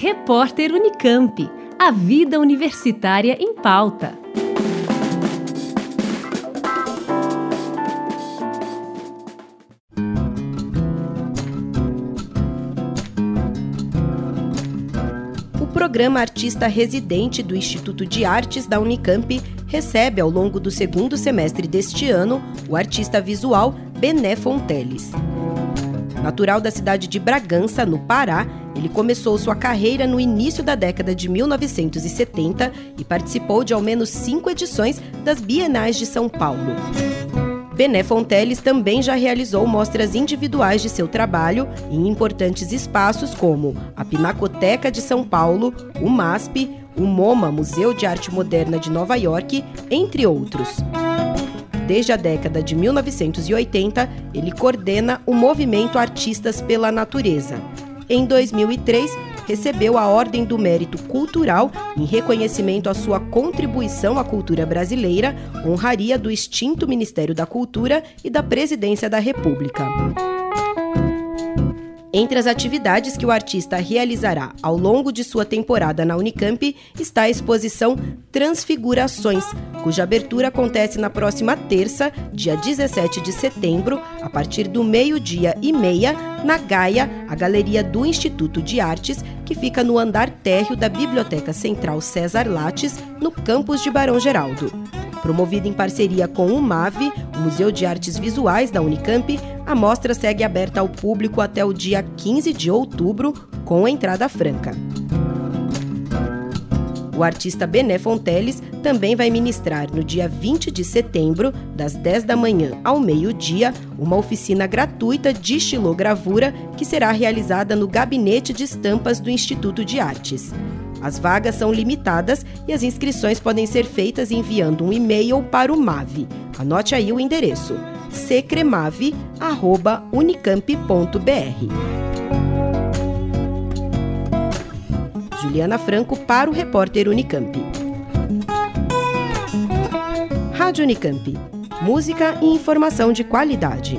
Repórter Unicamp. A vida universitária em pauta. O programa Artista Residente do Instituto de Artes da Unicamp recebe, ao longo do segundo semestre deste ano, o artista visual Bené Fonteles. Natural da cidade de Bragança, no Pará, ele começou sua carreira no início da década de 1970 e participou de ao menos cinco edições das Bienais de São Paulo. Bené Fonteles também já realizou mostras individuais de seu trabalho em importantes espaços como a Pinacoteca de São Paulo, o MASP, o MoMA, Museu de Arte Moderna de Nova York, entre outros. Desde a década de 1980, ele coordena o movimento Artistas pela Natureza. Em 2003, recebeu a Ordem do Mérito Cultural em reconhecimento à sua contribuição à cultura brasileira, honraria do extinto Ministério da Cultura e da Presidência da República. Entre as atividades que o artista realizará ao longo de sua temporada na Unicamp está a exposição Transfigurações, cuja abertura acontece na próxima terça, dia 17 de setembro, a partir do meio-dia e meia, na Gaia, a galeria do Instituto de Artes, que fica no andar térreo da Biblioteca Central César Lattes, no campus de Barão Geraldo. Promovida em parceria com o MAVE, o Museu de Artes Visuais da Unicamp, a mostra segue aberta ao público até o dia 15 de outubro, com entrada franca. O artista Bené Fonteles também vai ministrar no dia 20 de setembro, das 10 da manhã ao meio-dia, uma oficina gratuita de estilogravura que será realizada no Gabinete de Estampas do Instituto de Artes. As vagas são limitadas e as inscrições podem ser feitas enviando um e-mail para o MAVE. Anote aí o endereço: secremave@unicamp.br. Juliana Franco para o repórter Unicamp. Rádio Unicamp. Música e informação de qualidade.